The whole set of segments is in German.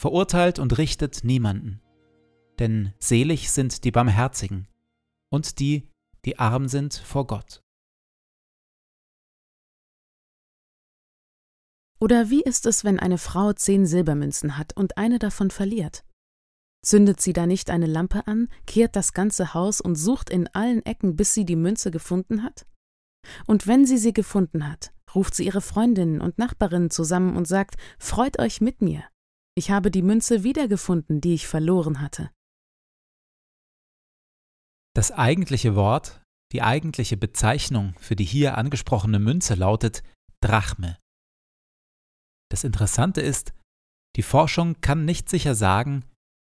verurteilt und richtet niemanden. Denn selig sind die Barmherzigen und die, die arm sind vor Gott. Oder wie ist es, wenn eine Frau zehn Silbermünzen hat und eine davon verliert? Zündet sie da nicht eine Lampe an, kehrt das ganze Haus und sucht in allen Ecken, bis sie die Münze gefunden hat? Und wenn sie sie gefunden hat, ruft sie ihre Freundinnen und Nachbarinnen zusammen und sagt, Freut euch mit mir, ich habe die Münze wiedergefunden, die ich verloren hatte. Das eigentliche Wort, die eigentliche Bezeichnung für die hier angesprochene Münze lautet Drachme. Das Interessante ist, die Forschung kann nicht sicher sagen,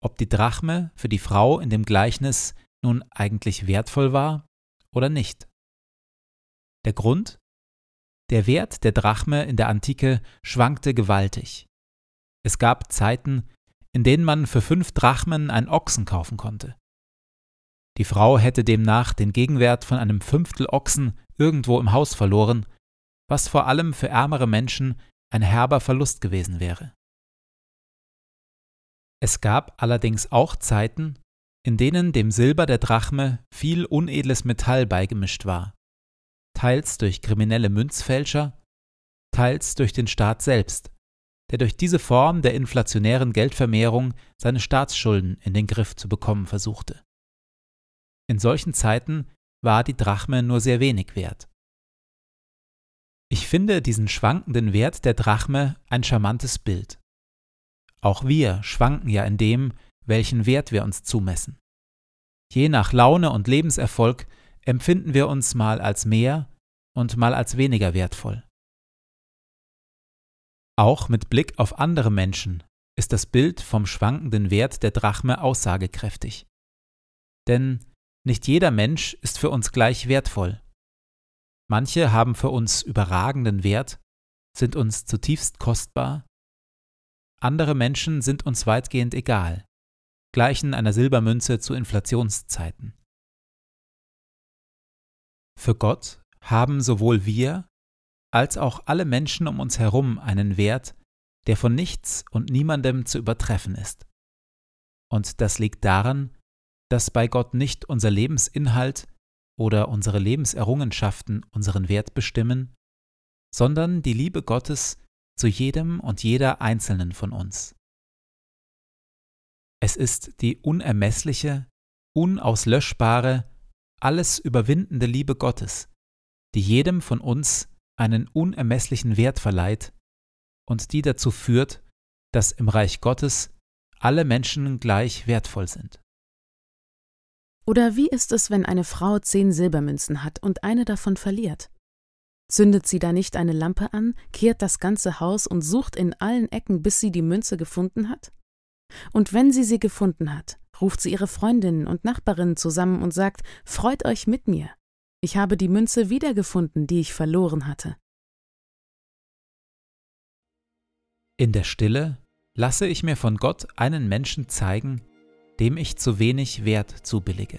ob die Drachme für die Frau in dem Gleichnis nun eigentlich wertvoll war oder nicht. Der Grund? Der Wert der Drachme in der Antike schwankte gewaltig. Es gab Zeiten, in denen man für fünf Drachmen einen Ochsen kaufen konnte. Die Frau hätte demnach den Gegenwert von einem Fünftel Ochsen irgendwo im Haus verloren, was vor allem für ärmere Menschen ein herber Verlust gewesen wäre. Es gab allerdings auch Zeiten, in denen dem Silber der Drachme viel unedles Metall beigemischt war, teils durch kriminelle Münzfälscher, teils durch den Staat selbst, der durch diese Form der inflationären Geldvermehrung seine Staatsschulden in den Griff zu bekommen versuchte. In solchen Zeiten war die Drachme nur sehr wenig wert. Ich finde diesen schwankenden Wert der Drachme ein charmantes Bild. Auch wir schwanken ja in dem, welchen Wert wir uns zumessen. Je nach Laune und Lebenserfolg empfinden wir uns mal als mehr und mal als weniger wertvoll. Auch mit Blick auf andere Menschen ist das Bild vom schwankenden Wert der Drachme aussagekräftig. Denn nicht jeder Mensch ist für uns gleich wertvoll. Manche haben für uns überragenden Wert, sind uns zutiefst kostbar, andere Menschen sind uns weitgehend egal, gleichen einer Silbermünze zu Inflationszeiten. Für Gott haben sowohl wir als auch alle Menschen um uns herum einen Wert, der von nichts und niemandem zu übertreffen ist. Und das liegt daran, dass bei Gott nicht unser Lebensinhalt oder unsere Lebenserrungenschaften unseren Wert bestimmen, sondern die Liebe Gottes zu jedem und jeder einzelnen von uns. Es ist die unermessliche, unauslöschbare, alles überwindende Liebe Gottes, die jedem von uns einen unermesslichen Wert verleiht und die dazu führt, dass im Reich Gottes alle Menschen gleich wertvoll sind. Oder wie ist es, wenn eine Frau zehn Silbermünzen hat und eine davon verliert? Zündet sie da nicht eine Lampe an, kehrt das ganze Haus und sucht in allen Ecken, bis sie die Münze gefunden hat? Und wenn sie sie gefunden hat, ruft sie ihre Freundinnen und Nachbarinnen zusammen und sagt, Freut euch mit mir. Ich habe die Münze wiedergefunden, die ich verloren hatte. In der Stille lasse ich mir von Gott einen Menschen zeigen, dem ich zu wenig Wert zubillige.